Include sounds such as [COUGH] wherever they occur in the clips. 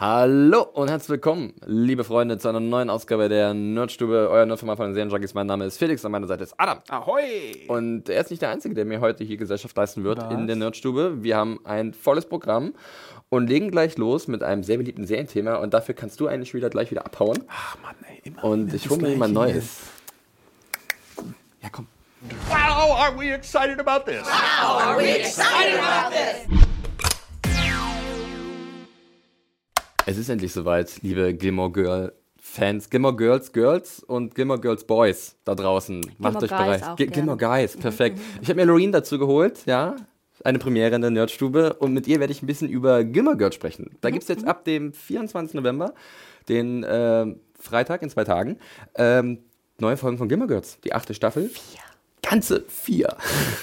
Hallo und herzlich willkommen, liebe Freunde, zu einer neuen Ausgabe der Nerdstube, euer Nerdformat von den Serienjunkies. Mein Name ist Felix, an meiner Seite ist Adam. Ahoi! Und er ist nicht der Einzige, der mir heute hier Gesellschaft leisten wird in der Nerdstube. Wir haben ein volles Programm und legen gleich los mit einem sehr beliebten Serienthema und dafür kannst du eigentlich wieder gleich wieder abhauen. Ach Mann, ey, immer Und ich hole mir jemand Neues. Ja, komm. hier. Wow, are we excited about this? Es ist endlich soweit, liebe Gilmore Girl Fans, Gilmore Girls Girls und Gilmore Girls Boys da draußen. Macht euch bereit. auch gerne. Gilmore Guys, [LAUGHS] perfekt. Ich habe mir Loreen dazu geholt, ja. Eine Premiere in der Nerdstube und mit ihr werde ich ein bisschen über Gilmore Girls sprechen. Da gibt es jetzt ab dem 24. November, den ähm, Freitag in zwei Tagen, ähm, neue Folgen von Gilmore Girls. Die achte Staffel. Vier. Ganze vier.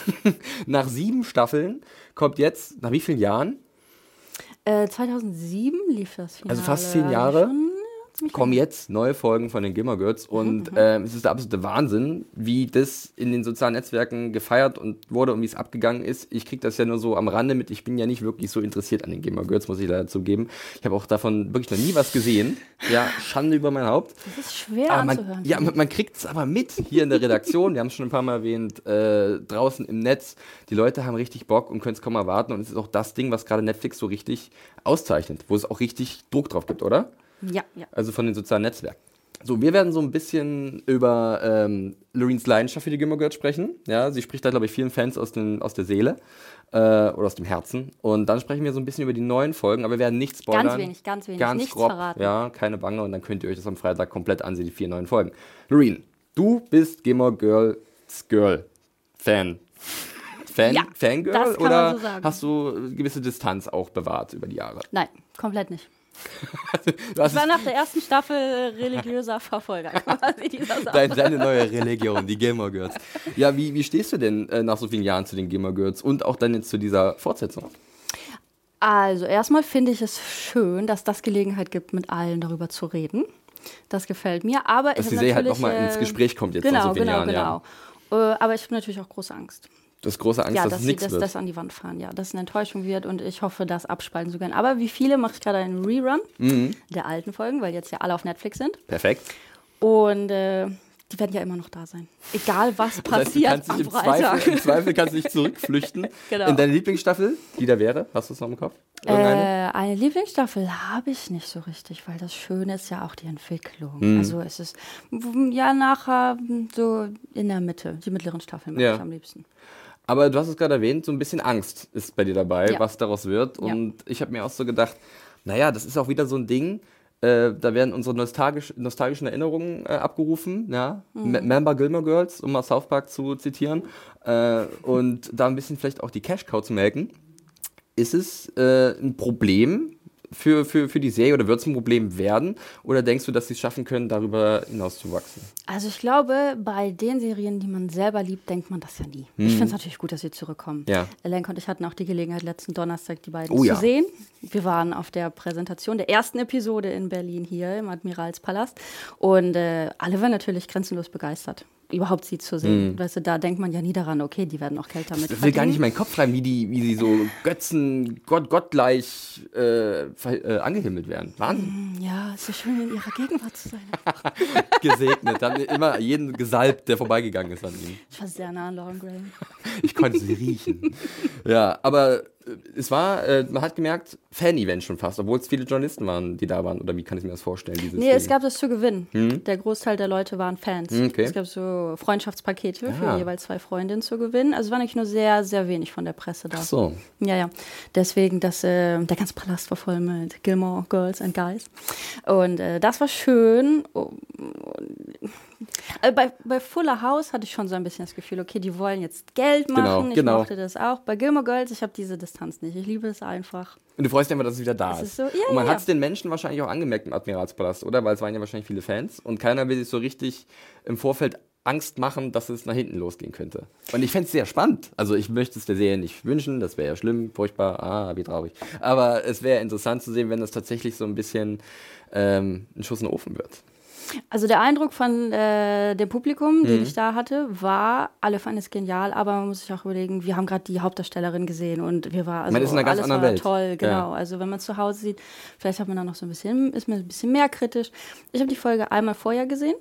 [LAUGHS] nach sieben Staffeln kommt jetzt, nach wie vielen Jahren? Äh, 2007 lief das Finale. Also fast zehn Jahre. Kommen jetzt neue Folgen von den Gilmore Girls und ähm, es ist der absolute Wahnsinn, wie das in den sozialen Netzwerken gefeiert und wurde und wie es abgegangen ist. Ich kriege das ja nur so am Rande mit. Ich bin ja nicht wirklich so interessiert an den Gilmore Girls, muss ich leider zugeben. Ich habe auch davon wirklich noch nie was gesehen. Ja, Schande über mein Haupt. Das ist schwer Aber man, anzuhören. ja, man, man kriegt es aber mit hier in der Redaktion. Wir haben es schon ein paar Mal erwähnt, äh, draußen im Netz. Die Leute haben richtig Bock und können es kaum erwarten. Und es ist auch das Ding, was gerade Netflix so richtig auszeichnet, wo es auch richtig Druck drauf gibt, oder? Ja, ja. also von den sozialen Netzwerken. So, wir werden so ein bisschen über ähm, Loreens Leidenschaft für die Gilmore Girls sprechen. Ja, sie spricht da, glaube ich, vielen Fans aus, den, aus der Seele äh, oder aus dem Herzen. Und dann sprechen wir so ein bisschen über die neuen Folgen, aber wir werden nichts spoilern. Ganz wenig, ganz wenig, Ganz nichts grob, verraten. Ja, keine Bange. Und dann könnt ihr euch das am Freitag komplett ansehen, die vier neuen Folgen. Loreen, du bist Gilmore Girls Girl Fan. Fan, Ja, Fangirl oder so hast du eine gewisse Distanz auch bewahrt über die Jahre? Nein, komplett nicht. Du hast Ich war nach der ersten Staffel religiöser Verfolger [LAUGHS] quasi dieser Sache. Dein, deine neue Religion, die Gilmore Girls. Ja, wie, wie stehst du denn äh, nach so vielen Jahren zu den Gilmore Girls und auch dann jetzt zu dieser Fortsetzung? Also erstmal finde ich es schön, dass das Gelegenheit gibt, mit allen darüber zu reden. Das gefällt mir. Aber Dass ich die Serie halt natürlich, noch mal ins äh, Gespräch kommt jetzt genau, nach so vielen genau, Jahren, ja. Genau, Äh, Aber ich habe natürlich auch große Angst. Du hast große Angst, ja, dass, dass es nichts das, wird. das an die Wand fahren, ja. Dass es eine Enttäuschung wird und ich hoffe, das abspalten zu können. Aber wie viele mache ich gerade einen Rerun Mhm. der alten Folgen, weil jetzt ja alle auf Netflix sind. Perfekt. Und äh, die werden ja immer noch da sein. Egal was [LAUGHS] Das heißt, du passiert kannst dich am im Zweifel, Freitag. im Zweifel kannst du dich zurückflüchten [LAUGHS] Genau. in deine Lieblingsstaffel, die da wäre. Hast du es noch im Kopf? Äh, eine Lieblingsstaffel habe ich nicht so richtig, weil das Schöne ist ja auch die Entwicklung. Mhm. Also es ist ja nachher so in der Mitte, die mittleren Staffeln mag Ja. ich am liebsten. Aber du hast es gerade erwähnt, so ein bisschen Angst ist bei dir dabei, Ja. was daraus wird. Ja. Und ich habe mir auch so gedacht, naja, das ist auch wieder so ein Ding, äh, da werden unsere nostalgisch, nostalgischen Erinnerungen äh, abgerufen, ja. Mhm. Me- Member Gilmore Girls, um mal South Park zu zitieren. Äh, und da ein bisschen vielleicht auch die Cash Cow zu melken. Ist es äh, ein Problem für, für, für die Serie oder wird es ein Problem werden? Oder denkst du, dass sie es schaffen können, darüber hinaus zu wachsen? Also ich glaube, bei den Serien, die man selber liebt, denkt man das ja nie. Ich finde es natürlich gut, dass sie zurückkommen. Ja. Lenk und ich hatten auch die Gelegenheit, letzten Donnerstag die beiden Oh zu ja. sehen. Wir waren auf der Präsentation der ersten Episode in Berlin hier im Admiralspalast und äh, alle waren natürlich grenzenlos begeistert, überhaupt sie zu sehen. Weißt du, da denkt man ja nie daran, okay, die werden auch Geld damit Ich will gar nicht in meinen Kopf rein, wie die, wie die so Götzen, Gott, gottgleich äh, äh, angehimmelt werden. Wahnsinn. Ja, es ist schön, in ihrer Gegenwart zu sein. [LAUGHS] Gesegnet. Haben immer jeden gesalbt, der vorbeigegangen ist an ihm. Ich war sehr nah an Lauren Graham. Ich konnte sie riechen. Ja, aber es war, äh, man hat gemerkt, Fan-Event schon fast, obwohl es viele Journalisten waren, die da waren. Oder wie kann ich mir das vorstellen? Dieses Nee, es gab das zu gewinnen. Der Großteil der Leute waren Fans. Hm, okay. Es gab so Freundschaftspakete Ah. für jeweils zwei Freundinnen zu gewinnen. Also war eigentlich nur sehr, sehr wenig von der Presse da. Ach so. Ja, ja. Deswegen, das, äh, der ganze Palast war voll mit Gilmore Girls and Guys. Und äh, das war schön. Oh, äh, bei, bei Fuller House hatte ich schon so ein bisschen das Gefühl, okay, die wollen jetzt Geld machen. Genau, ich genau. mochte das auch. Bei Gilmore Girls, ich habe diese Distanz nicht. Ich liebe es einfach. Und du freust dich einfach, dass es wieder da Es ist. ist so- ja, und man ja, hat es den Menschen wahrscheinlich auch angemerkt im Admiralspalast, oder? Weil es waren ja wahrscheinlich viele Fans und keiner will sich so richtig im Vorfeld Angst machen, dass es nach hinten losgehen könnte. Und ich fände es sehr spannend. Also ich möchte es der Serie nicht wünschen, das wäre ja schlimm, furchtbar, ah, wie traurig. Aber es wäre interessant zu sehen, wenn das tatsächlich so ein bisschen ähm, ein Schuss in den Ofen wird. Also der Eindruck von äh, dem Publikum, Mhm. den ich da hatte, war, alle fanden es genial, aber man muss sich auch überlegen, wir haben gerade die Hauptdarstellerin gesehen und wir war also Man ist in einer ganz alles anderen war Welt. toll, genau. Ja. Also wenn man es zu Hause sieht, vielleicht hat man da noch so ein bisschen, ist man ein bisschen mehr kritisch. Ich habe die Folge einmal vorher gesehen.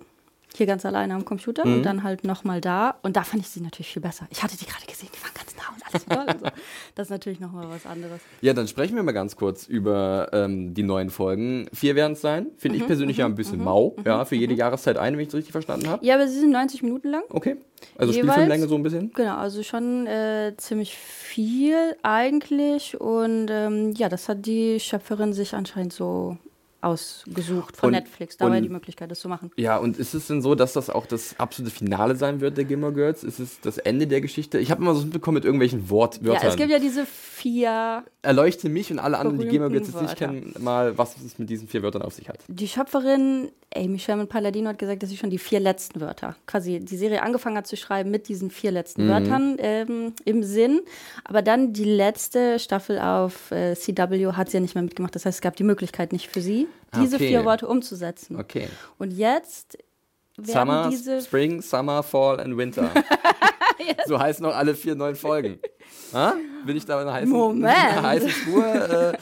Hier ganz alleine am Computer Mhm. und dann halt nochmal da. Und da fand ich sie natürlich viel besser. Ich hatte die gerade gesehen, die waren ganz nah und alles toll. und so. [LAUGHS] Das ist natürlich nochmal was anderes. Ja, dann sprechen wir mal ganz kurz über ähm, die neuen Folgen. Vier werden es sein. Finde Mhm, ich persönlich ja ein bisschen mau. Ja, für jede Jahreszeit eine, wenn ich es richtig verstanden habe. Ja, aber sie sind 90 Minuten lang. Okay. Also Jeweils? Spielfilmlänge so ein bisschen. Genau, also schon äh, ziemlich viel eigentlich. Und ähm, ja, das hat die Schöpferin sich anscheinend so ausgesucht von Und- Netflix. Da war die Möglichkeit, das zu machen. Ja, und ist es denn so, dass das auch das absolute Finale sein wird der Gilmore Girls? Ist es das Ende der Geschichte? Ich habe immer so mitbekommen mit irgendwelchen Wort Ja, es gibt ja diese vier. Erleuchte mich und alle anderen, die Gilmore Girls jetzt nicht kennen, mal, was es mit diesen vier Wörtern auf sich hat. Die Schöpferin, Amy Sherman Palladino, hat gesagt, dass sie schon die vier letzten Wörter, quasi die Serie angefangen hat zu schreiben mit diesen vier letzten Wörtern ähm, im Sinn. Aber dann die letzte Staffel auf äh, CW hat sie ja nicht mehr mitgemacht. Das heißt, es gab die Möglichkeit nicht für sie, diese Okay. vier Worte umzusetzen. Okay. Und jetzt werden Summer, diese Spring, Summer, Fall and Winter. [LAUGHS] So heißen noch alle vier neuen Folgen. [LAUGHS] Ha? Bin ich da in einer heißen, Moment. [LAUGHS] einer heißen Spur äh,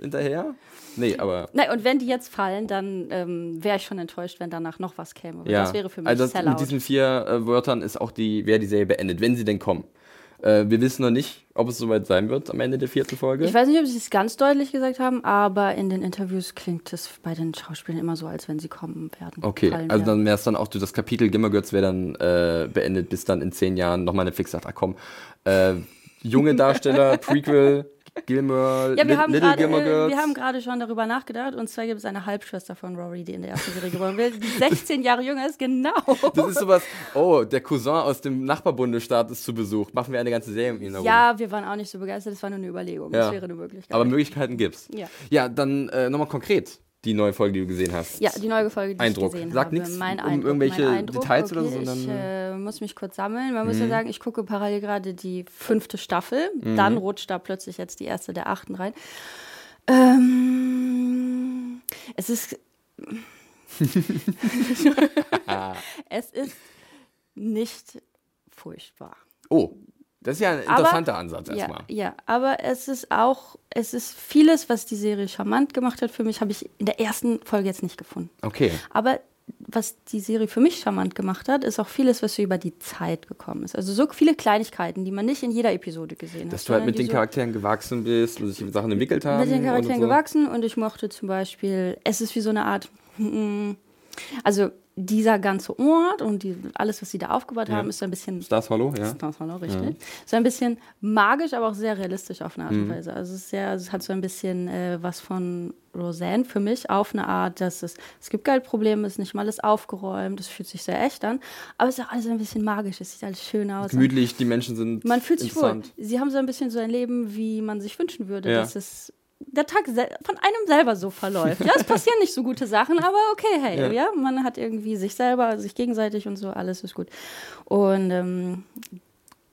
hinterher? Nee, aber Nein, und wenn die jetzt fallen, dann ähm, wäre ich schon enttäuscht, wenn danach noch was käme. Ja. Das wäre für mich also Sellout. mit diesen vier äh, Wörtern ist auch die, wäre die Serie beendet, wenn sie denn kommen. Äh, wir wissen noch nicht, ob es soweit sein wird am Ende der vierten Folge. Ich weiß nicht, ob sie es ganz deutlich gesagt haben, aber in den Interviews klingt es bei den Schauspielern immer so, als wenn sie kommen werden. Okay, also werden. dann wäre es dann auch das Kapitel Girls wäre dann äh, beendet, bis dann in zehn Jahren nochmal Netflix sagt, ach komm, äh, junge Darsteller, [LAUGHS] Prequel, Gilmore, Ja, wir Li- haben, Little gerade, Gilmore äh, Girls. wir haben gerade schon darüber nachgedacht. Und zwar gibt es eine Halbschwester von Rory, die in der ersten Serie geboren wird, die [LAUGHS] 16 Jahre jünger ist, genau. das ist sowas, oh, der Cousin aus dem Nachbarbundesstaat ist zu Besuch. Machen wir eine ganze Serie um ihn herum. Ja, wir waren auch nicht so begeistert, das war nur eine Überlegung. Ja. Das wäre eine Möglichkeit. Aber Möglichkeiten gibt's. Ja. Ja, dann äh, nochmal konkret die neue Folge, die du gesehen hast. ja, die neue Folge, die Eindruck. ich gesehen Sag habe. nichts mein um Eindruck, irgendwelche Eindruck. Details oder okay, so, sondern- Ich äh, muss mich kurz sammeln. Man muss ja sagen, ich gucke parallel gerade die fünfte Staffel. Mhm. Dann rutscht da plötzlich jetzt die erste der achten rein. Ähm, es ist. [LAUGHS] [LAUGHS] es ist nicht furchtbar. Oh, das ist ja ein Aber- interessanter Ansatz Ja, erstmal. ja, aber es ist auch, es ist vieles, was die Serie charmant gemacht hat für mich, habe ich in der ersten Folge jetzt nicht gefunden. Okay. Aber was die Serie für mich charmant gemacht hat, ist auch vieles, was so über die Zeit gekommen ist. Also so viele Kleinigkeiten, die man nicht in jeder Episode gesehen hat. Dass du halt mit den so Charakteren gewachsen bist und sich Sachen entwickelt haben. mit den Charakteren so. gewachsen und ich mochte zum Beispiel, es ist wie so eine Art, [LAUGHS] also dieser ganze Ort und die, alles, was sie da aufgebaut haben, ist so ein bisschen Stars Hollow, ja. War noch richtig. So ein bisschen magisch, aber auch sehr realistisch auf eine Art Mhm. und Weise. Also es, ist sehr, es hat so ein bisschen äh, was von Roseanne für mich auf eine Art, dass es, es gibt Geldprobleme, es ist nicht mal alles aufgeräumt, es fühlt sich sehr echt an, aber es ist auch alles ein bisschen magisch, es sieht alles schön aus. Gemütlich, die Menschen sind Man fühlt sich wohl. Sie haben so ein bisschen so ein Leben, wie man sich wünschen würde, Ja. dass es der Tag von einem selber so verläuft. Ja, es [LAUGHS] passieren nicht so gute Sachen, aber okay, hey, Ja. ja, man hat irgendwie sich selber, sich gegenseitig und so, alles ist gut. Und ähm,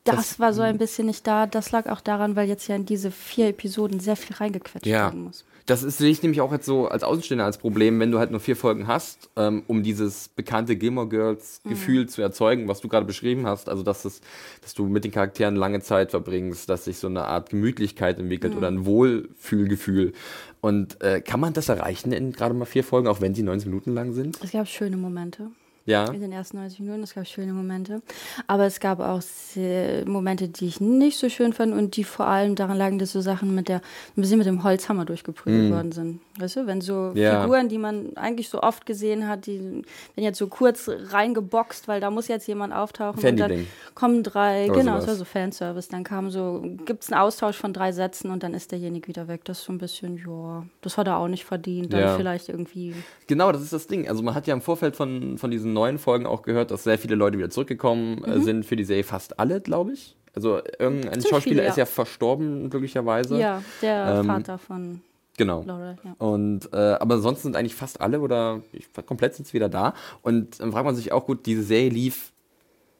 das, Das- war so ein bisschen nicht da. Das lag auch daran, weil jetzt ja in diese vier Episoden sehr viel reingequetscht Ja. werden muss. Das ist, sehe ich nämlich auch jetzt so als Außenstehender als Problem, wenn du halt nur vier Folgen hast, ähm, um dieses bekannte Gilmore Girls Mhm. Gefühl zu erzeugen, was du gerade beschrieben hast. Also, dass, es, dass du mit den Charakteren lange Zeit verbringst, dass sich so eine Art Gemütlichkeit entwickelt Mhm. oder ein Wohlfühlgefühl. Und äh, kann man das erreichen in gerade mal vier Folgen, auch wenn sie 90 Minuten lang sind? Es gab schöne Momente. Ja. In den ersten 90 Minuten, es gab schöne Momente. Aber es gab auch Momente, die ich nicht so schön fand und die vor allem daran lagen, dass so Sachen mit der, ein bisschen mit dem Holzhammer durchgeprügelt worden sind. Weißt du, wenn so Mm. Ja. Figuren, die man eigentlich so oft gesehen hat, die werden jetzt so kurz reingeboxt, weil da muss jetzt jemand auftauchen. Und dann kommen drei, Oder genau, es sowas. war so Fanservice. Dann kam so, gibt es einen Austausch von drei Sätzen und dann ist derjenige wieder weg. Das ist so ein bisschen, ja, das hat er auch nicht verdient. Dann Ja. vielleicht irgendwie. Genau, das ist das Ding. Also man hat ja im Vorfeld von, von diesen neuen Folgen auch gehört, dass sehr viele Leute wieder zurückgekommen äh, sind für die Serie. Fast alle, glaube ich. Also irgendein Ziemlich Schauspieler viele, ja. ist ja verstorben, glücklicherweise. Ja, der Ähm, Vater von Genau. Laurel, ja. Und äh, aber sonst sind eigentlich fast alle oder ich, komplett sind es wieder da. Und dann fragt man sich auch gut, diese Serie lief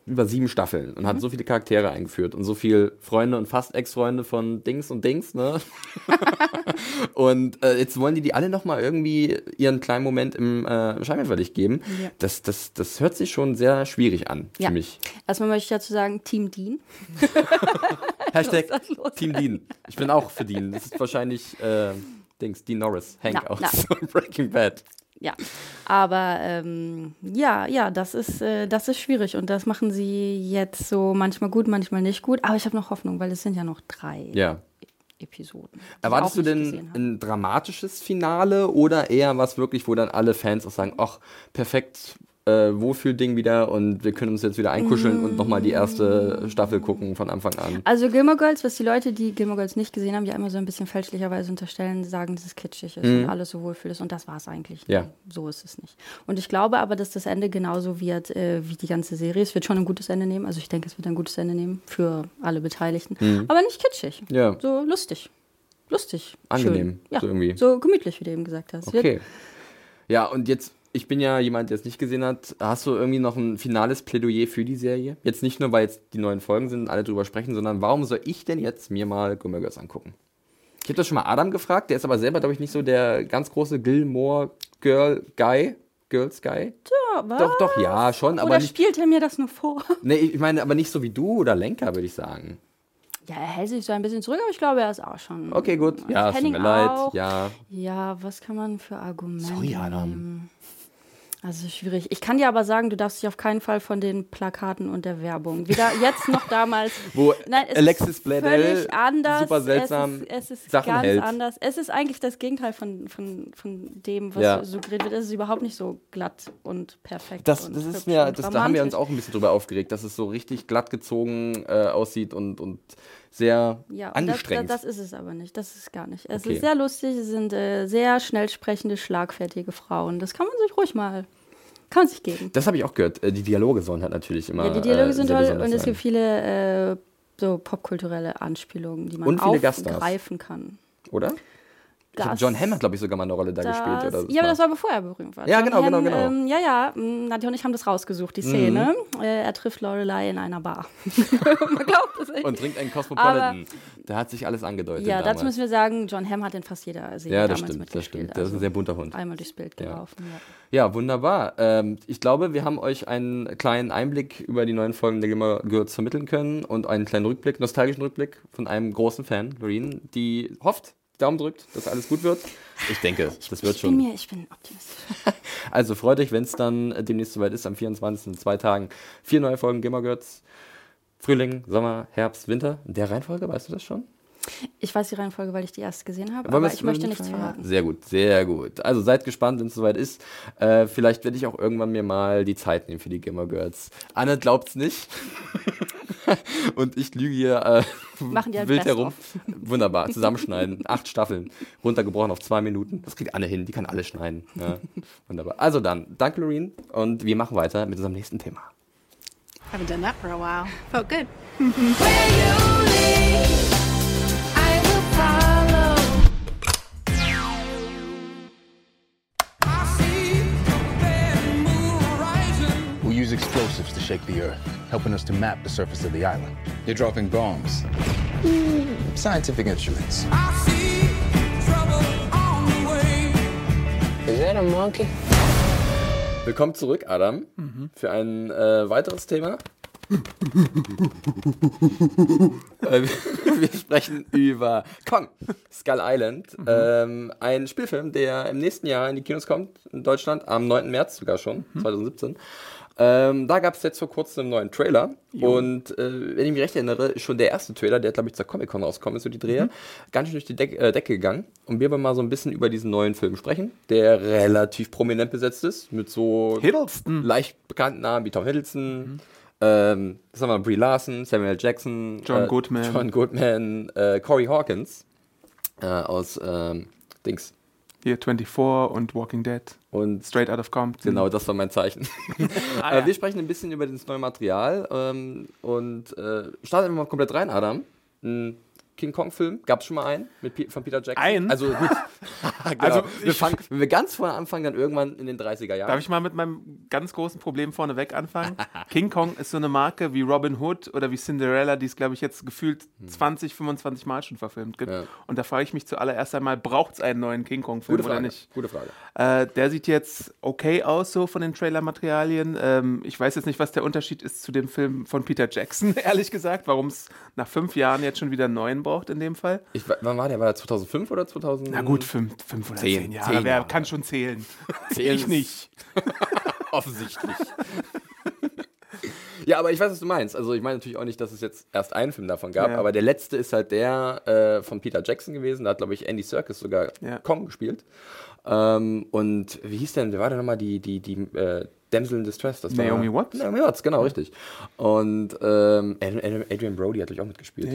über sieben Staffeln und Mhm. hat so viele Charaktere eingeführt und so viele Freunde und fast Ex-Freunde von Dings und Dings, ne? [LAUGHS] und äh, jetzt wollen die die alle nochmal irgendwie ihren kleinen Moment im äh, Scheinwerferlicht geben. Ja. Das, das, das hört sich schon sehr schwierig an Ja. für mich. Erstmal möchte ich dazu sagen, Team Dean. [LAUGHS] Hashtag? [LAUGHS] Team Dean. Ich bin auch für Dean. Das ist wahrscheinlich äh, Dings, Dean Norris, Hank Na, aus na. Breaking Bad. Ja, aber ähm, ja, ja, das ist, äh, das ist schwierig und das machen sie jetzt so manchmal gut, manchmal nicht gut. Aber ich habe noch Hoffnung, weil es sind ja noch drei Ja. Episoden. Erwartest du denn ein dramatisches Finale oder eher was wirklich, wo dann alle Fans auch sagen, ach, perfekt, äh, Wohlfühlding wieder und wir können uns jetzt wieder einkuscheln und nochmal die erste Staffel gucken von Anfang an? Also Gilmore Girls, was die Leute, die Gilmore Girls nicht gesehen haben, ja immer so ein bisschen fälschlicherweise unterstellen, sagen, dass es kitschig ist und alles so wohlfühl ist. Und das war es eigentlich. Ja. So ist es nicht. Und ich glaube aber, dass das Ende genauso wird äh, wie die ganze Serie. Es wird schon ein gutes Ende nehmen. Also ich denke, es wird ein gutes Ende nehmen für alle Beteiligten. Aber nicht kitschig. Ja. So lustig. Lustig. Angenehm, Schön. Ja. so irgendwie. So gemütlich, wie du eben gesagt hast. Okay. Ja, und jetzt, ich bin ja jemand, der es nicht gesehen hat. Hast du irgendwie noch ein finales Plädoyer für die Serie? Jetzt nicht nur, weil jetzt die neuen Folgen sind und alle drüber sprechen, sondern warum soll ich denn jetzt mir mal Gilmore Girls angucken? Ich habe das schon mal Adam gefragt, der ist aber selber, glaube ich, nicht so der ganz große Gilmore Girl Guy. Girls Guy? Ja, was? Doch, doch, ja, schon, aber Oder nicht. spielt er mir das nur vor? [LAUGHS] Nee, ich meine, aber nicht so wie du oder Lenker, würde ich sagen. Ja, er hält sich so ein bisschen zurück, aber ich glaube, er ist auch schon. Okay, gut. Ja, es tut mir leid. Ja. Ja, was kann man für Argumente Sorry, Adam. nehmen? Also schwierig. Ich kann dir aber sagen, du darfst dich auf keinen Fall von den Plakaten und der Werbung, weder jetzt noch damals. [LAUGHS] Wo Nein, es Alexis ist Bledel völlig anders. super seltsam es ist, es ist Sachen ganz hält. anders. Es ist eigentlich das Gegenteil von, von, von dem, was Ja. suggeriert wird. Es ist überhaupt nicht so glatt und perfekt. Das, und das ist mir, das, da haben wir uns auch ein bisschen drüber aufgeregt, dass es so richtig glatt gezogen äh, aussieht und, und sehr Ja, und angestrengt. Das, das, das ist es aber nicht. Das ist gar nicht. Es Okay. ist sehr lustig. Es sind äh, sehr schnell sprechende, schlagfertige Frauen. Das kann man sich ruhig mal, kann man sich geben. Das habe ich auch gehört. Äh, Die Dialoge sollen halt natürlich immer. Ja, die Dialoge äh, sind toll und es sein. gibt viele äh, so popkulturelle Anspielungen, die man aufgreifen kann. Oder? Ich Das- John Hamm hat, glaube ich, sogar mal eine Rolle da Das, gespielt. Oder so. ja, aber das war bevor er berühmt war. Ja, John genau, genau, Hamm, genau. Ähm, ja, ja, mh, Nadja und ich haben das rausgesucht, die Szene. Äh, er trifft Lorelei in einer Bar. [LAUGHS] man glaubt es nicht. Und trinkt einen Cosmopolitan. Da hat sich alles angedeutet. ja, damals. dazu müssen wir sagen, John Hamm hat in fast jeder Serie Ja, das damals stimmt, das mitgespielt. stimmt. Das ist ein also sehr bunter Hund. Einmal durchs Bild gelaufen. Ja. Ja, wunderbar. Ähm, ich glaube, wir haben euch einen kleinen Einblick über die neuen Folgen der Gilmore Girls vermitteln können und einen kleinen Rückblick, nostalgischen Rückblick von einem großen Fan, Loreen, die hofft, Daumen drückt, dass alles gut wird. Ich denke, das wird Ich bin schon. mir, ich bin optimistisch. [LAUGHS] Also freut euch, wenn es dann demnächst soweit ist, am 24. in zwei Tagen. Vier neue Folgen Gilmore Girls. Frühling, Sommer, Herbst, Winter. In der Reihenfolge, weißt du das schon? Ich weiß die Reihenfolge, weil ich die erste gesehen habe, Wollen aber ich möchte nichts nicht verraten. Sehr gut, sehr gut. Also seid gespannt, wenn es soweit ist. Äh, vielleicht werde ich auch irgendwann mir mal die Zeit nehmen für die Gilmore Girls. Anne glaubt's nicht. [LAUGHS] [LAUGHS] Und ich lüge hier äh, ein wild herum. Wunderbar, zusammenschneiden. Acht Staffeln, runtergebrochen auf zwei Minuten. Das kriegt Anne hin, die kann alles schneiden. Ja, wunderbar. Also dann, danke Loreen und wir machen weiter mit unserem nächsten Thema. Haven't done that for a while. Felt good. We shake the earth, helping us to map the surface of the island. You're dropping bombs. Scientific instruments. Is that a monkey? Willkommen zurück, Adam, für ein äh, weiteres Thema. [LAUGHS] äh, wir sprechen über Kong, Skull Island, ähm, ein Spielfilm, der im nächsten Jahr in die Kinos kommt, in Deutschland, am 9. März sogar schon, 2017. Ähm, da gab es jetzt vor kurzem einen neuen Trailer. Und äh, wenn ich mich recht erinnere, ist schon der erste Trailer, der glaube ich zur Comic-Con rauskommen ist, so die Drehe, ganz schön durch die Deck, äh, Decke gegangen. Und wir wollen mal so ein bisschen über diesen neuen Film sprechen, der relativ prominent besetzt ist, mit so Hiddleston. leicht bekannten Namen wie Tom Hiddleston. Ähm, das haben wir Brie Larson, Samuel L. Jackson, John äh, Goodman. John Goodman, äh, Corey Hawkins äh, aus ähm, Dings. Hier 24 und Walking Dead. Und Straight Out of Compton. Genau, das war mein Zeichen. [LAUGHS] Ah, [LAUGHS] äh, ja. wir sprechen ein bisschen über das neue Material ähm, und äh, starten wir mal komplett rein, Adam. Ein King Kong-Film, gab es schon mal einen mit Pi- von Peter Jackson? Einen? Also gut. [LAUGHS] genau. Also, wir fangen, wenn wir ganz vorne anfangen, dann irgendwann in den 30er Jahren. Darf ich mal mit meinem ganz großen Problem vorneweg anfangen? [LAUGHS] King Kong ist so eine Marke wie Robin Hood oder wie Cinderella, die es, glaube ich, jetzt gefühlt 20, 25 Mal schon verfilmt gibt. Hm. Ja. Und da frage ich mich zuallererst einmal, braucht es einen neuen King Kong-Film oder nicht? Gute Frage. Äh, der sieht jetzt okay aus, so von den Trailermaterialien. Ähm, ich weiß jetzt nicht, was der Unterschied ist zu dem Film von Peter Jackson, [LAUGHS] ehrlich gesagt, warum es nach fünf Jahren jetzt schon wieder einen neuen braucht in dem Fall. Ich, wa- wann war der? War der 2005 oder 2000? Na gut, fünf, fünf oder Zehn. zehn, Jahre. Zehn Wer Jahre. kann schon zählen? [LAUGHS] Zählen ich nicht. [LAUGHS] Offensichtlich. ja, aber ich weiß, was du meinst. Also ich meine natürlich auch nicht, dass es jetzt erst einen Film davon gab, Ja. aber der letzte ist halt der äh, von Peter Jackson gewesen. Da hat, glaube ich, Andy Serkis sogar Ja. Kong gespielt. Ähm, und wie hieß denn, wer war denn nochmal die, die, die äh, Damsel in Distress? Das war, Naomi Watts? Naomi Watts, genau, richtig. Und ähm, Adrian Adrian Brody hat, glaube ich, auch mitgespielt.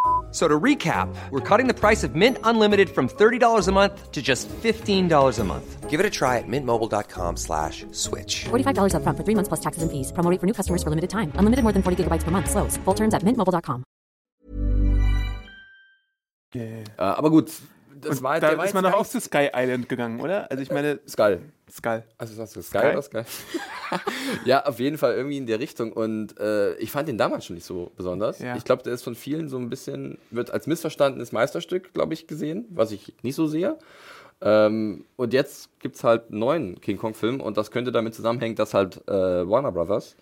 F- So to recap, we're cutting the price of Mint Unlimited from $30 a month to just $15 a month. Give it a try at mintmobile.com slash switch. $45 upfront for three months plus taxes and fees. Promo for new customers for limited time. Unlimited more than 40 gigabytes per month. Slows. Full terms at mintmobile.com. Äh, aber gut, das war, da der war ist jetzt man doch gar auch zu Sky Island gegangen, oder? Also ich meine, nicht- Skull. Skull. Also was ist Sky? Sky oder Sky? [LAUGHS] ja, auf jeden Fall irgendwie in der Richtung. Und äh, ich fand den damals schon nicht so besonders. Ja. Ich glaube, der ist von vielen so ein bisschen, wird als missverstandenes Meisterstück, glaube ich, gesehen, was ich nicht so sehe. Ähm, und jetzt gibt es halt einen neuen King Kong-Film und das könnte damit zusammenhängen, dass halt äh, Warner Brothers,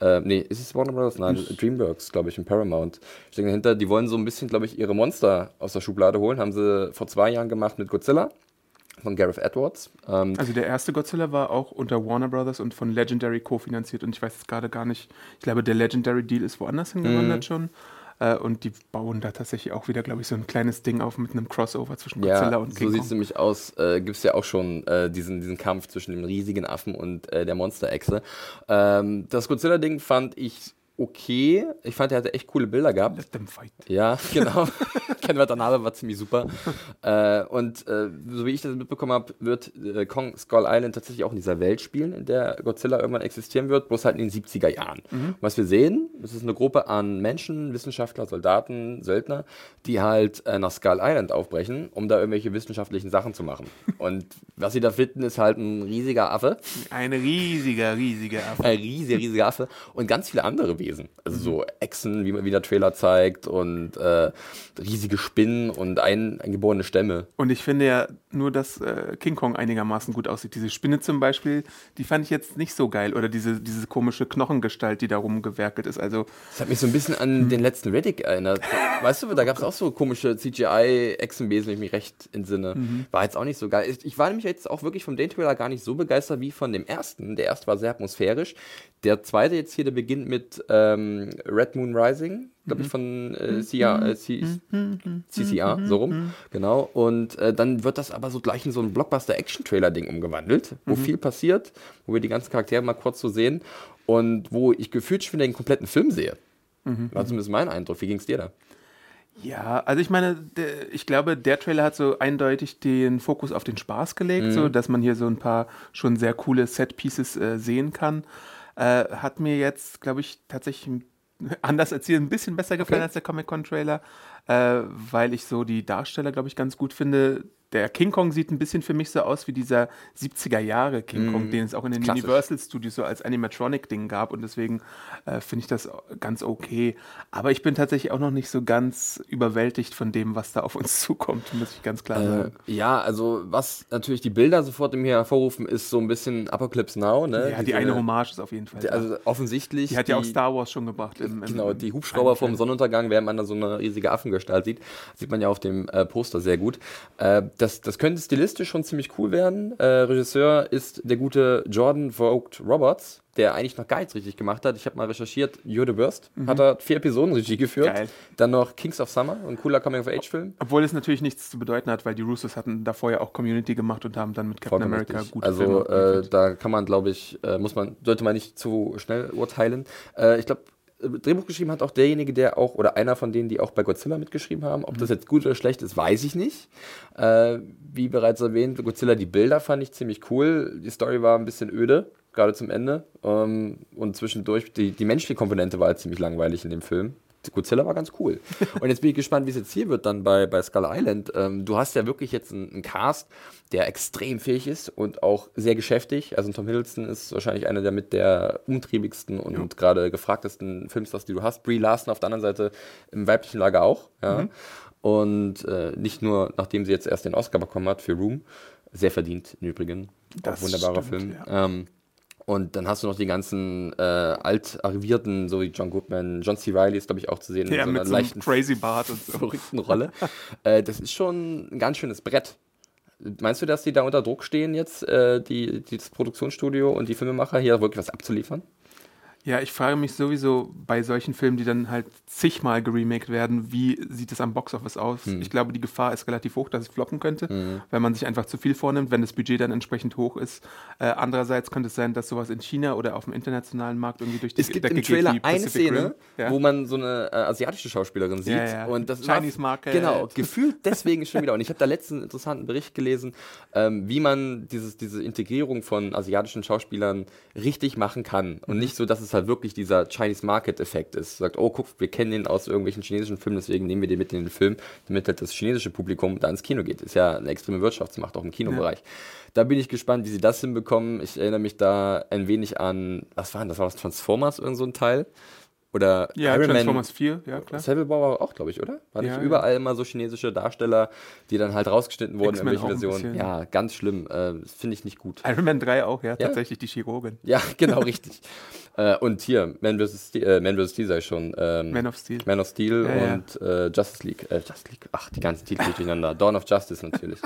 äh, nee, ist es Warner Brothers? Nein, Dreamworks, glaube ich, und Paramount stehen dahinter. Die wollen so ein bisschen, glaube ich, ihre Monster aus der Schublade holen. Haben sie vor zwei Jahren gemacht mit Godzilla von Gareth Edwards. Ähm, Also der erste Godzilla war auch unter Warner Brothers und von Legendary kofinanziert und ich weiß jetzt gerade gar nicht, ich glaube der Legendary Deal ist woanders hingewandert Mhm. schon äh, und die bauen da tatsächlich auch wieder, glaube ich, so ein kleines Ding auf mit einem Crossover zwischen Godzilla Ja, und so King sieht es nämlich aus. Äh, Gibt es ja auch schon äh, diesen, diesen Kampf zwischen dem riesigen Affen und äh, der Monsterechse. Ähm, das Godzilla-Ding fand ich okay. Ich fand, er hatte echt coole Bilder gehabt. Let them fight. Ja, [LAUGHS] genau. Ken Watanabe war ziemlich super. äh, und äh, so wie ich das mitbekommen habe, wird äh, Kong Skull Island tatsächlich auch in dieser Welt spielen, in der Godzilla irgendwann existieren wird, bloß halt in den 70er Jahren. Was wir sehen, das ist eine Gruppe an Menschen, Wissenschaftler, Soldaten, Söldner, die halt äh, nach Skull Island aufbrechen, um da irgendwelche wissenschaftlichen Sachen zu machen. Und was sie da finden, ist halt ein riesiger Affe. Ein riesiger, riesiger Affe. Ein riesiger, riesiger Affe und ganz viele andere Wesen. Also so Echsen, wie man wie der Trailer zeigt und äh, riesige Spinnen und ein, eingeborene Stämme. Und ich finde ja nur, dass äh, King Kong einigermaßen gut aussieht. Diese Spinne zum Beispiel, die fand ich jetzt nicht so geil. Oder diese, diese komische Knochengestalt, die da rumgewerkelt ist. Also Das hat mich so ein bisschen an den letzten Riddick erinnert. Weißt du, da gab es auch so komische CGI-Echsenwesen, wenn ich mich recht entsinne. War jetzt auch nicht so geil. Ich, ich war nämlich jetzt auch wirklich vom Day-Trailer gar nicht so begeistert wie von dem ersten. Der erste war sehr atmosphärisch. Der zweite jetzt hier, der beginnt mit ähm, Red Moon Rising, glaube ich, von äh, CR, äh, C CCR, so rum. Genau. Und äh, dann wird das aber so gleich in so ein Blockbuster-Action-Trailer-Ding umgewandelt, wo viel passiert, wo wir die ganzen Charaktere mal kurz so sehen und wo ich gefühlt schon wieder den kompletten Film sehe. War zumindest mein Eindruck. Wie ging es dir da? Ja, also ich meine, der, ich glaube, der Trailer hat so eindeutig den Fokus auf den Spaß gelegt, so dass man hier so ein paar schon sehr coole Set-Pieces äh, sehen kann. Äh, hat mir jetzt, glaube ich, tatsächlich ein- anders hier ein bisschen besser gefallen Okay. als der Comic-Con-Trailer, äh, weil ich so die Darsteller, glaube ich, ganz gut finde. Der King Kong sieht ein bisschen für mich so aus wie dieser 70er Jahre King Kong, Mm, den es auch in den klassisch. Universal Studios so als Animatronic-Ding gab und deswegen äh, finde ich das ganz okay. Aber ich bin tatsächlich auch noch nicht so ganz überwältigt von dem, was da auf uns [LAUGHS] zukommt, muss ich ganz klar Äh, sagen. ja, also was natürlich die Bilder sofort in mir hervorrufen, ist so ein bisschen Apocalypse Now. Ne? ja, die Diese- eine Hommage ist auf jeden Fall. die-. Also offensichtlich. die hat ja auch Star Wars schon gebracht. Im, im, Genau, die Hubschrauber vom Sonnenuntergang, während man da so eine riesige Affengestalt sieht, sieht man ja auf dem äh, Poster sehr gut. Das, das könnte stilistisch schon ziemlich cool werden. Äh, Regisseur ist der gute Jordan Vogt Roberts, der eigentlich noch gar nichts richtig gemacht hat. Ich habe mal recherchiert, You're the Worst, hat er vier Episoden Regie geführt. Mhm. Geil. Dann noch Kings of Summer, ein cooler Coming-of-Age-Film. Obwohl es natürlich nichts zu bedeuten hat, weil die Russos hatten davor ja auch Community gemacht und haben dann mit Captain Vollkommen America richtig. gute Also Filme äh, da kann man, glaube ich, äh, muss man, sollte man nicht zu schnell urteilen. Äh, ich glaube, Drehbuch geschrieben hat auch derjenige, der auch, oder einer von denen, die auch bei Godzilla mitgeschrieben haben. Ob das Mhm. jetzt gut oder schlecht ist, weiß ich nicht. Äh, wie bereits erwähnt, Godzilla, die Bilder fand ich ziemlich cool. Die Story war ein bisschen öde, gerade zum Ende. Ähm, und zwischendurch, die, die menschliche Komponente war halt ziemlich langweilig in dem Film. Godzilla war ganz cool. Und jetzt bin ich gespannt, wie es jetzt hier wird dann bei, bei Skull Island. Ähm, du hast ja wirklich jetzt einen, einen Cast, der extrem fähig ist und auch sehr geschäftig. Also Tom Hiddleston ist wahrscheinlich einer der mit der umtriebigsten und gerade gefragtesten Filmstars, die du hast. Brie Larson auf der anderen Seite im weiblichen Lager auch. Ja. Mhm. Und äh, nicht nur, nachdem sie jetzt erst den Oscar bekommen hat für Room, sehr verdient im Übrigen. Das auch wunderbarer stimmt, Film. ja. Ähm, und dann hast du noch die ganzen äh, Altarrivierten, so wie John Goodman, John C. Reilly ist, glaube ich, auch zu sehen Ja, in mit so einem crazy Bart und so. verrückten Rolle. [LAUGHS] äh, das ist schon ein ganz schönes Brett. Meinst du, dass die da unter Druck stehen jetzt, äh, die, die, das Produktionsstudio und die Filmemacher hier wirklich was abzuliefern? Ja, ich frage mich sowieso bei solchen Filmen, die dann halt zigmal geremaked werden, wie sieht es am Boxoffice aus? Hm. Ich glaube, die Gefahr ist relativ hoch, dass es floppen könnte, weil man sich einfach zu viel vornimmt, wenn das Budget dann entsprechend hoch ist. Äh, andererseits könnte es sein, dass sowas in China oder auf dem internationalen Markt irgendwie durch die Es gibt Decke im Trailer eine Pacific Szene. Ja. wo man so eine äh, asiatische Schauspielerin sieht. Ja, ja. Und das Chinese Market. Genau, gefühlt [LAUGHS] deswegen schon wieder. Und ich habe da letztens einen interessanten Bericht gelesen, ähm, wie man dieses, diese Integrierung von asiatischen Schauspielern richtig machen kann. Und nicht so, dass es halt wirklich dieser Chinese Market Effekt ist. Sagt, oh, guck, wir kennen den aus irgendwelchen chinesischen Filmen, deswegen nehmen wir den mit in den Film, damit halt das chinesische Publikum da ins Kino geht. Ist ja eine extreme Wirtschaftsmacht, auch im Kinobereich. Da bin ich gespannt, wie sie das hinbekommen. Ich erinnere mich da ein wenig an, was war denn das? War das Transformers, irgend so ein Teil? Oder Ja, Iron Transformers Man, 4, ja klar. Civil War war auch, glaube ich, oder? War nicht Ja, ja. überall immer so chinesische Darsteller, die dann halt rausgeschnitten wurden in welchen Versionen? bisschen. Ja, ganz schlimm. Äh, das Finde ich nicht gut. Iron Man 3 auch, ja, Ja? tatsächlich die Chirurgin. Ja, [LAUGHS] genau, richtig. Äh, und hier, Man vs. Steel, äh, Man vs. Steel sei schon. Ähm, Man of Steel. Man of Steel Ja, ja. und äh, Justice League. Äh, Justice League. Ach, die ganzen Titel durcheinander. [LAUGHS] Dawn of Justice natürlich.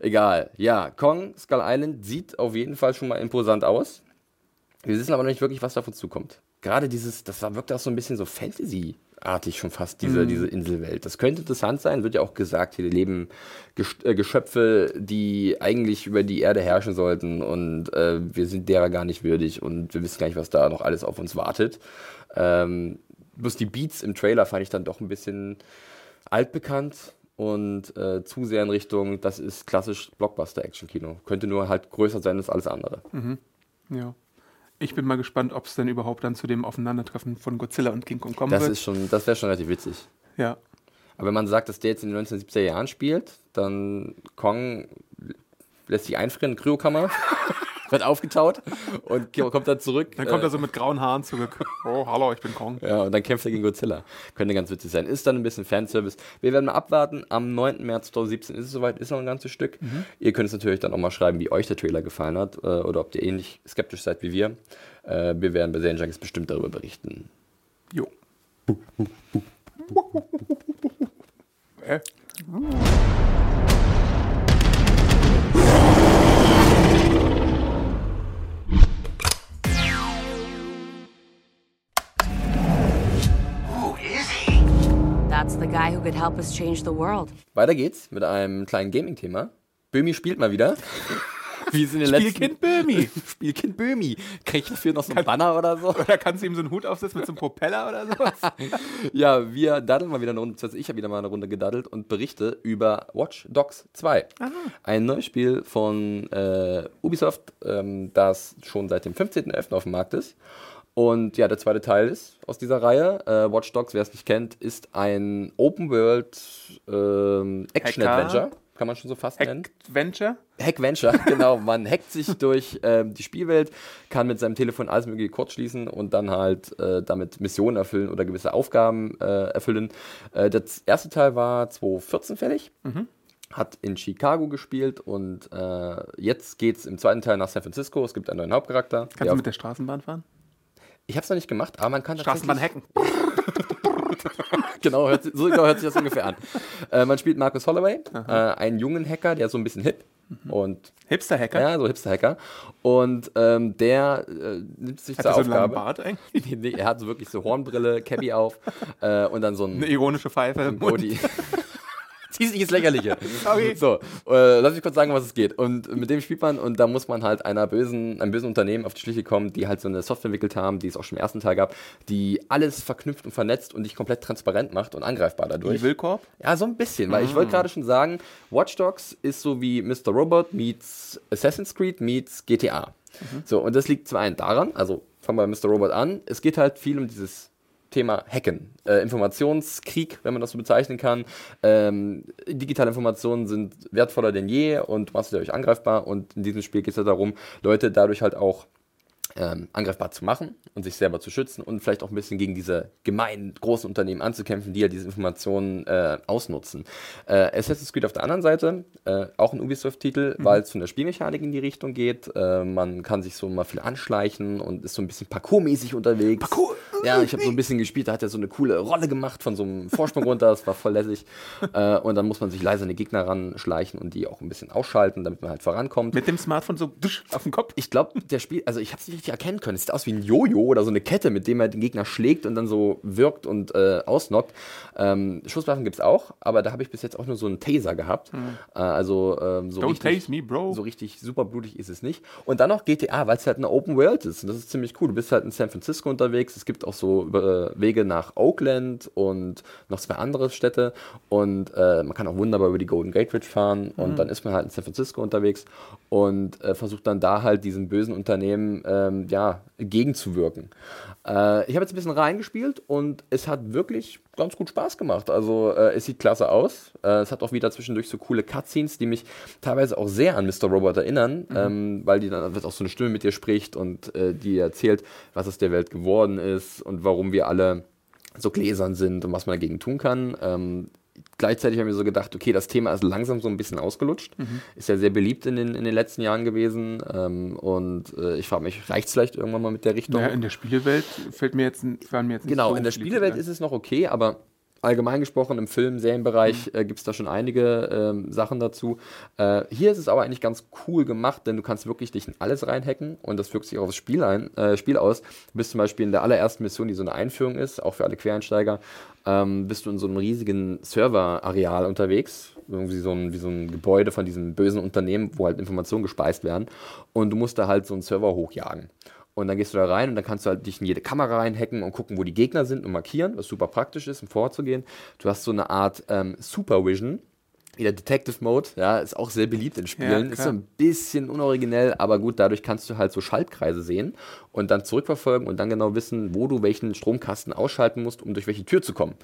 Egal. Ja, Kong, Skull Island sieht auf jeden Fall schon mal imposant aus. Wir wissen aber noch nicht wirklich, was da auf uns zukommt. Gerade dieses, das war, wirkt auch so ein bisschen so Fantasy-artig schon fast, diese, Mhm. diese Inselwelt. Das könnte interessant sein, wird ja auch gesagt, hier leben Gesch äh, Geschöpfe, die eigentlich über die Erde herrschen sollten und äh, wir sind derer gar nicht würdig und wir wissen gar nicht, was da noch alles auf uns wartet. Ähm, bloß die Beats im Trailer fand ich dann doch ein bisschen altbekannt und äh, zu sehr in Richtung, das ist klassisch Blockbuster-Action-Kino. Könnte nur halt größer sein als alles andere. Ja. Ich bin mal gespannt, ob es denn überhaupt dann zu dem Aufeinandertreffen von Godzilla und King Kong kommen Das wird. ist schon, das wäre schon relativ witzig. ja. Aber wenn man sagt, dass der jetzt in den 1970er Jahren spielt, dann Kong lässt sich einfrieren in Kryokammer, [LAUGHS] wird aufgetaut und kommt dann zurück. Dann kommt äh, er so mit grauen Haaren zurück. Oh, hallo, ich bin Kong. Ja, und dann kämpft er gegen Godzilla. Könnte ganz witzig sein. Ist dann ein bisschen Fanservice. Wir werden mal abwarten. Am 9. März 2017 ist es soweit, ist noch ein ganzes Stück. Ihr könnt es natürlich dann auch mal schreiben, wie euch der Trailer gefallen hat äh, oder ob ihr ähnlich skeptisch seid wie wir. Äh, wir werden bei Serienjunkies bestimmt darüber berichten. Jo. Äh, That's the guy who could help us change the world. Weiter geht's mit einem kleinen Gaming-Thema. Böhmi spielt mal wieder. [LAUGHS] Wie es in den letzten Spielkind Böhmi. [LAUGHS] Spielkind Böhmi. Krieg ich dafür noch so einen Banner oder so? Oder kannst du ihm so einen Hut aufsetzen mit so einem Propeller oder sowas? [LAUGHS] Ja, wir daddeln mal wieder eine Runde, ich habe wieder mal eine Runde gedaddelt und berichte über Watch Dogs 2. Ein neues Spiel von äh, Ubisoft, ähm, das schon seit dem 15.11. auf dem Markt ist. Und ja, der zweite Teil ist aus dieser Reihe. Äh, Watch Dogs, wer es nicht kennt, ist ein Open-World ähm, Action-Adventure. kann man schon so fast nennen. Venture? Hackventure, [LAUGHS] genau. Man hackt sich durch ähm, die Spielwelt, kann mit seinem Telefon alles mögliche kurzschließen und dann halt äh, damit Missionen erfüllen oder gewisse Aufgaben äh, erfüllen. Äh, das erste Teil war 2014 fertig. Hat in Chicago gespielt und äh, jetzt geht's im zweiten Teil nach San Francisco. Es gibt einen neuen Hauptcharakter. Kannst der du mit der Straßenbahn fahren? Ich habe es noch nicht gemacht, aber man kann Straßenbahn tatsächlich- hacken. [LAUGHS] genau, hört, so genau hört sich das ungefähr an. Äh, man spielt Marcus Holloway, äh, einen jungen Hacker, der ist so ein bisschen hip und Hipster-Hacker? ja, so Hipster-Hacker. Und ähm, der äh, nimmt sich Hat zur so einen Aufgabe. Bart eigentlich? [LAUGHS] nee, nee, er hat so wirklich so Hornbrille, Cappy auf äh, und dann so ein Eine ironische Pfeife im Mund. [LAUGHS] Goatee. Zieh sich ins Lächerliche. [LAUGHS] Sorry. So, äh, lass mich kurz sagen, was es geht. Und mit dem spielt man und da muss man halt einer bösen, einem bösen Unternehmen auf die Schliche kommen, die halt so eine Software entwickelt haben, die es auch schon im ersten Teil gab, die alles verknüpft und vernetzt und dich komplett transparent macht und angreifbar dadurch. Evil Corp? Ja, so ein bisschen, weil ich wollte gerade schon sagen, Watch Dogs ist so wie Mr. Robot meets Assassin's Creed meets GTA. So, und das liegt zum einen daran, also fangen wir bei Mr. Robot an, es geht halt viel um dieses Thema Hacken, äh, Informationskrieg, wenn man das so bezeichnen kann. Ähm, digitale Informationen sind wertvoller denn je und machst dadurch angreifbar und in diesem Spiel geht es ja darum, Leute dadurch halt auch ähm, angreifbar zu machen und sich selber zu schützen und vielleicht auch ein bisschen gegen diese gemeinen großen Unternehmen anzukämpfen, die ja diese Informationen äh, ausnutzen. Äh, Assassin's Creed auf der anderen Seite, äh, auch ein Ubisoft-Titel, weil es von der Spielmechanik in die Richtung geht. Äh, man kann sich so mal viel anschleichen und ist so ein bisschen Parkour-mäßig unterwegs. Parkour! Ja, ich habe so ein bisschen gespielt, da hat er so eine coole Rolle gemacht von so einem Vorsprung runter, das war voll lässig. [LAUGHS] Äh, und dann muss man sich leise an die Gegner ranschleichen und die auch ein bisschen ausschalten, damit man halt vorankommt. Mit dem Smartphone so auf den Kopf? Ich glaube, der Spiel, also ich habe es nicht richtig erkennen können. Es sieht aus wie ein Jojo oder so eine Kette, mit dem er den Gegner schlägt und dann so wirkt und äh, ausnockt. Ähm, Schusswaffen gibt es auch, aber da habe ich bis jetzt auch nur so einen Taser gehabt. Äh, also ähm, so Don't richtig, tase me, bro. So richtig super blutig ist es nicht. Und dann noch GTA, weil es halt eine Open World ist. Und das ist ziemlich cool. Du bist halt in San Francisco unterwegs. Es gibt auch so äh, Wege nach Oakland und noch zwei andere Städte. Und äh, man kann auch wunderbar über die Golden Gate Bridge fahren. Und Mhm. dann ist man halt in San Francisco unterwegs und äh, versucht dann da halt diesen bösen Unternehmen ähm, ja, gegenzuwirken. Äh, ich habe jetzt ein bisschen reingespielt und es hat wirklich ganz gut Spaß gemacht. Also äh, es sieht klasse aus. Äh, es hat auch wieder zwischendurch so coole Cutscenes, die mich teilweise auch sehr an Mr. Robot erinnern, ähm, weil die dann wird auch so eine Stimme mit dir spricht und äh, die erzählt, was aus der Welt geworden ist und warum wir alle so gläsern sind und was man dagegen tun kann. Ähm, gleichzeitig habe ich mir so gedacht, okay, das Thema ist langsam so ein bisschen ausgelutscht. Ist ja sehr beliebt in den, in den letzten Jahren gewesen. Ähm, und äh, ich frage mich, reicht es vielleicht irgendwann mal mit der Richtung? Naja, in der Spielewelt fällt mir jetzt, fallen mir jetzt nicht Genau, so in der Spielewelt ist es noch okay, aber allgemein gesprochen im Film, Serienbereich äh, gibt es da schon einige ähm, Sachen dazu. Äh, hier ist es aber eigentlich ganz cool gemacht, denn du kannst wirklich dich in alles reinhacken und das wirkt sich auch aufs Spiel, ein, äh, Spiel aus. Du bist zum Beispiel in der allerersten Mission, die so eine Einführung ist, auch für alle Quereinsteiger, ähm, bist du in so einem riesigen Serverareal unterwegs, irgendwie so ein, wie so ein Gebäude von diesem bösen Unternehmen, wo halt Informationen gespeist werden und du musst da halt so einen Server hochjagen. Und dann gehst du da rein und dann kannst du halt dich in jede Kamera reinhacken und gucken, wo die Gegner sind und markieren, was super praktisch ist, um vorzugehen. Du hast so eine Art ähm, Supervision. Wieder Detective Mode, ja, ist auch sehr beliebt in Spielen. Ja, ist so ein bisschen unoriginell, aber gut, dadurch kannst du halt so Schaltkreise sehen und dann zurückverfolgen und dann genau wissen, wo du welchen Stromkasten ausschalten musst, um durch welche Tür zu kommen.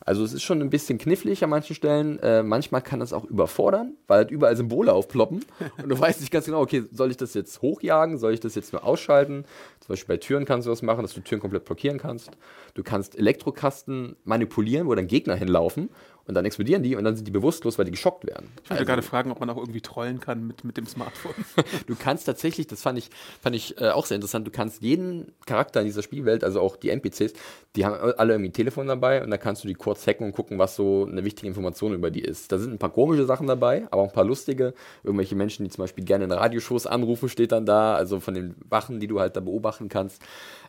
Also es ist schon ein bisschen knifflig an manchen Stellen. Äh, manchmal kann das auch überfordern, weil halt überall Symbole aufploppen [LAUGHS] und du weißt nicht ganz genau, okay, soll ich das jetzt hochjagen, soll ich das jetzt nur ausschalten? Zum Beispiel bei Türen kannst du das machen, dass du Türen komplett blockieren kannst. Du kannst Elektrokasten manipulieren, wo dann Gegner hinlaufen und dann explodieren die und dann sind die bewusstlos, weil die geschockt werden. Ich wollte gerade fragen, ob man auch irgendwie trollen kann mit, mit dem Smartphone. [LAUGHS] Du kannst tatsächlich, das fand ich, fand ich äh, auch sehr interessant, du kannst jeden Charakter in dieser Spielwelt, also auch die NPCs, die haben alle irgendwie ein Telefon dabei und da kannst du die kurz hacken und gucken, was so eine wichtige Information über die ist. Da sind ein paar komische Sachen dabei, aber auch ein paar lustige. Irgendwelche Menschen, die zum Beispiel gerne in Radioshows anrufen, steht dann da, also von den Wachen, die du halt da beobachten kannst.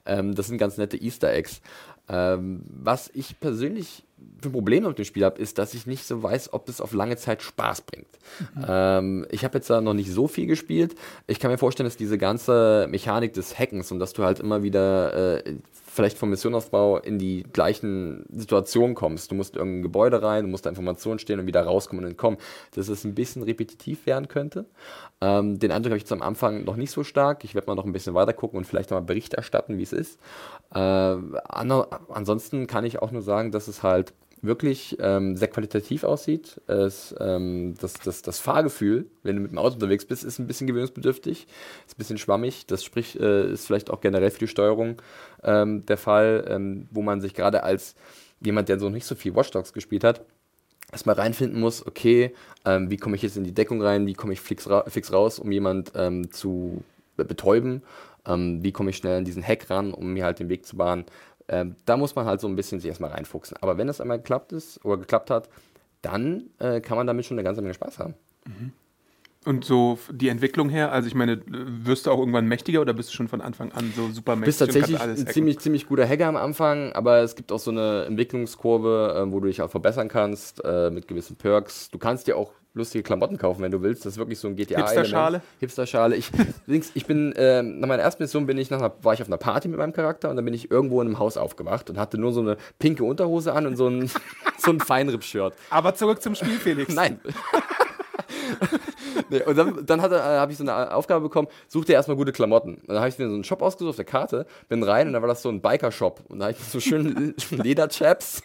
Ähm, das sind ganz nette Easter Eggs. Ähm, was ich persönlich für ein Problem mit dem Spiel habe, ist, dass ich nicht so weiß, ob es auf lange Zeit Spaß bringt. Ähm, ich habe jetzt da noch nicht so viel gespielt. Ich kann mir vorstellen, dass diese ganze Mechanik des Hackens und dass du halt immer wieder äh, vielleicht vom Missionaufbau in die gleichen Situationen kommst. Du musst in irgendein Gebäude rein, du musst da Informationen stehen und wieder rauskommen und entkommen, dass es ein bisschen repetitiv werden könnte. Ähm, den Eindruck habe ich jetzt am Anfang noch nicht so stark. Ich werde mal noch ein bisschen weiter gucken und vielleicht noch mal Bericht erstatten, wie es ist. Äh, an, ansonsten kann ich auch nur sagen, dass es halt wirklich ähm, sehr qualitativ aussieht. Es, ähm, das, das, das Fahrgefühl, wenn du mit dem Auto unterwegs bist, ist ein bisschen gewöhnungsbedürftig, ist ein bisschen schwammig. Das sprich, äh, ist vielleicht auch generell für die Steuerung ähm, der Fall, ähm, wo man sich gerade als jemand, der so nicht so viel Watch Dogs gespielt hat, erstmal reinfinden muss, okay, ähm, wie komme ich jetzt in die Deckung rein, wie komme ich fix, ra fix raus, um jemand ähm, zu be- betäuben, wie komme ich schnell an diesen Hack ran, um mir halt den Weg zu bahnen. Ähm, da muss man halt so ein bisschen sich erstmal reinfuchsen. Aber wenn das einmal geklappt ist oder geklappt hat, dann äh, kann man damit schon eine ganze Menge Spaß haben. Und so die Entwicklung her, also ich meine, wirst du auch irgendwann mächtiger oder bist du schon von Anfang an so super mächtig bist und tatsächlich ein ziemlich, ziemlich guter Hacker am Anfang, aber es gibt auch so eine Entwicklungskurve, äh, wo du dich auch verbessern kannst äh, mit gewissen Perks. Du kannst dir auch lustige Klamotten kaufen, wenn du willst. Das ist wirklich so ein GTA. Hipster-Schale? Hipster-Schale. Ich, [LAUGHS] ich bin, äh, nach meiner ersten Mission bin ich nach einer, war ich auf einer Party mit meinem Charakter und dann bin ich irgendwo in einem Haus aufgewacht und hatte nur so eine pinke Unterhose an und so ein, [LAUGHS] so ein Feinripp-Shirt. Aber zurück zum Spiel, Felix. [LAUGHS] Nein. [LAUGHS] nee, und dann, dann äh, habe ich so eine Aufgabe bekommen, such dir erstmal gute Klamotten. Und dann habe ich mir so einen Shop ausgesucht auf der Karte, bin rein und dann war das so ein Biker-Shop. Und da hatte ich so schöne [LAUGHS] [LAUGHS] Lederchaps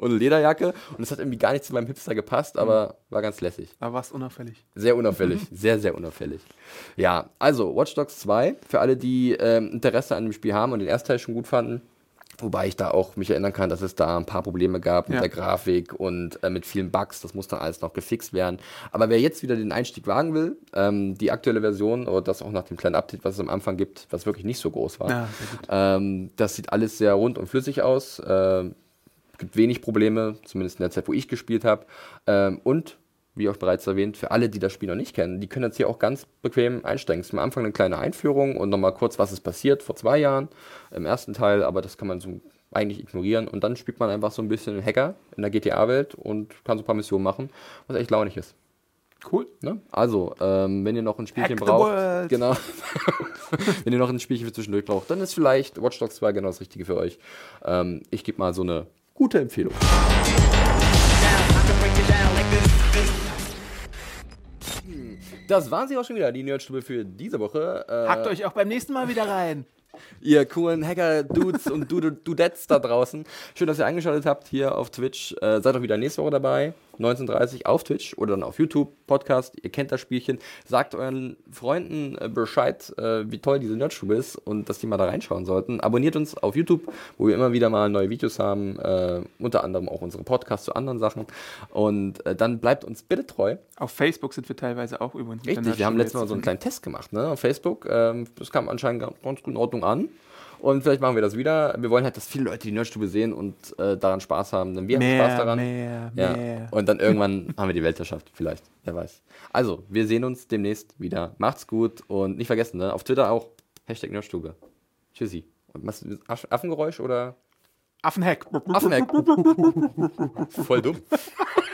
und eine Lederjacke. Und es hat irgendwie gar nicht zu meinem Hipster gepasst, aber war ganz lässig. Aber warst unauffällig. Sehr unauffällig, sehr, sehr unauffällig. Ja, also Watch Dogs 2, für alle, die ähm, Interesse an dem Spiel haben und den ersten Teil schon gut fanden. Wobei ich da auch mich erinnern kann, dass es da ein paar Probleme gab mit Ja. der Grafik und äh, mit vielen Bugs. Das muss dann alles noch gefixt werden. Aber wer jetzt wieder den Einstieg wagen will, ähm, die aktuelle Version oder das auch nach dem kleinen Update, was es am Anfang gibt, was wirklich nicht so groß war, Ja, ähm, das sieht alles sehr rund und flüssig aus. Ähm, gibt wenig Probleme, zumindest in der Zeit, wo ich gespielt habe. Ähm, und, wie auch bereits erwähnt, für alle, die das Spiel noch nicht kennen, die können jetzt hier auch ganz bequem einsteigen. Es ist am Anfang eine kleine Einführung und nochmal kurz, was ist passiert vor zwei Jahren im ersten Teil, aber das kann man so eigentlich ignorieren. Und dann spielt man einfach so ein bisschen Hacker in der GTA-Welt und kann so ein paar Missionen machen, was echt launig ist. Cool. Ne? Also, ähm, wenn ihr noch ein Spielchen Hack braucht, genau, [LAUGHS] wenn ihr noch ein Spielchen für zwischendurch braucht, dann ist vielleicht Watch Dogs 2 genau das Richtige für euch. Ähm, ich gebe mal so eine gute Empfehlung. Das waren sie auch schon wieder, die Nerdstube für diese Woche. Äh, Hackt euch auch beim nächsten Mal wieder rein. [LAUGHS] ihr coolen Hacker-Dudes und Dude- Dudettes da draußen. Schön, dass ihr eingeschaltet habt hier auf Twitch. Äh, seid auch wieder nächste Woche dabei. 19.30 auf Twitch oder dann auf YouTube, Podcast. Ihr kennt das Spielchen. Sagt euren Freunden äh, Bescheid, äh, wie toll diese Nerdstube ist und dass die mal da reinschauen sollten. Abonniert uns auf YouTube, wo wir immer wieder mal neue Videos haben. Äh, unter anderem auch unsere Podcasts zu anderen Sachen. Und dann bleibt uns bitte treu. Auf Facebook sind wir teilweise auch übrigens. Richtig, wir haben letztes Mal so einen kleinen Test gemacht ne, auf Facebook. Ähm, das kam anscheinend ganz gut in Ordnung an. Und vielleicht machen wir das wieder. Wir wollen halt, dass viele Leute die Nerdstube sehen und äh, daran Spaß haben. Denn wir Mehr, haben Spaß daran. mehr, ja. mehr. Und dann irgendwann [LAUGHS] haben wir die Weltherrschaft. Vielleicht. Wer weiß. Also, wir sehen uns demnächst wieder. Macht's gut und nicht vergessen, ne, auf Twitter auch. Hashtag Nerdstube. Tschüssi. Und was, Aff- Affengeräusch oder? Affenhack. Affenhack. [LAUGHS] Voll dumm. [LAUGHS]